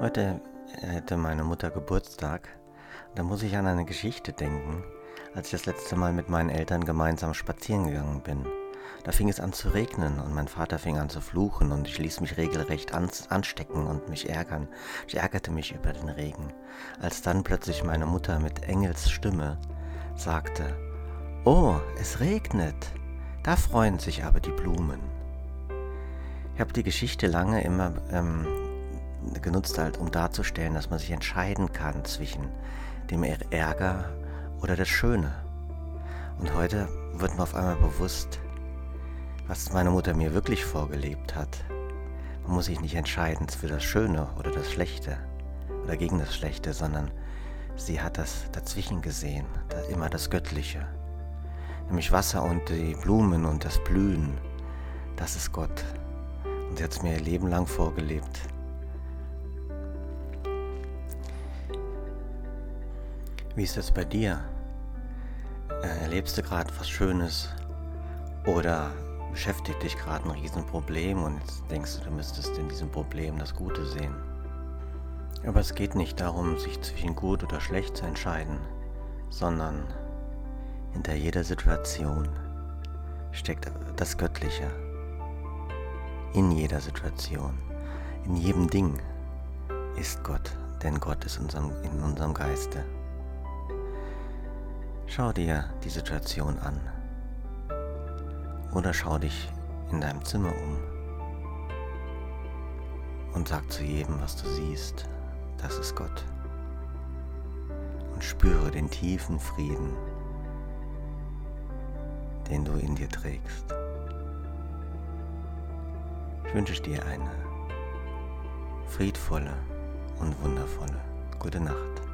Heute hätte meine Mutter Geburtstag. Da muss ich an eine Geschichte denken, als ich das letzte Mal mit meinen Eltern gemeinsam spazieren gegangen bin. Da fing es an zu regnen und mein Vater fing an zu fluchen und ich ließ mich regelrecht anstecken und mich ärgern. Ich ärgerte mich über den Regen, als dann plötzlich meine Mutter mit Engels Stimme sagte, Oh, es regnet. Da freuen sich aber die Blumen. Ich habe die Geschichte lange immer ähm, genutzt, halt, um darzustellen, dass man sich entscheiden kann zwischen dem Ärger oder das Schöne. Und heute wird mir auf einmal bewusst, was meine Mutter mir wirklich vorgelebt hat. Man muss sich nicht entscheiden für das Schöne oder das Schlechte oder gegen das Schlechte, sondern sie hat das dazwischen gesehen, immer das Göttliche. Nämlich Wasser und die Blumen und das Blühen, das ist Gott. Und sie hat es mir ihr Leben lang vorgelebt. Wie ist das bei dir? Äh, erlebst du gerade was Schönes oder beschäftigt dich gerade ein Riesenproblem und jetzt denkst du, du müsstest in diesem Problem das Gute sehen? Aber es geht nicht darum, sich zwischen gut oder schlecht zu entscheiden, sondern hinter jeder Situation steckt das Göttliche. In jeder Situation, in jedem Ding ist Gott, denn Gott ist in unserem Geiste. Schau dir die Situation an. Oder schau dich in deinem Zimmer um und sag zu jedem, was du siehst, das ist Gott. Und spüre den tiefen Frieden, den du in dir trägst. Ich wünsche dir eine friedvolle und wundervolle gute Nacht.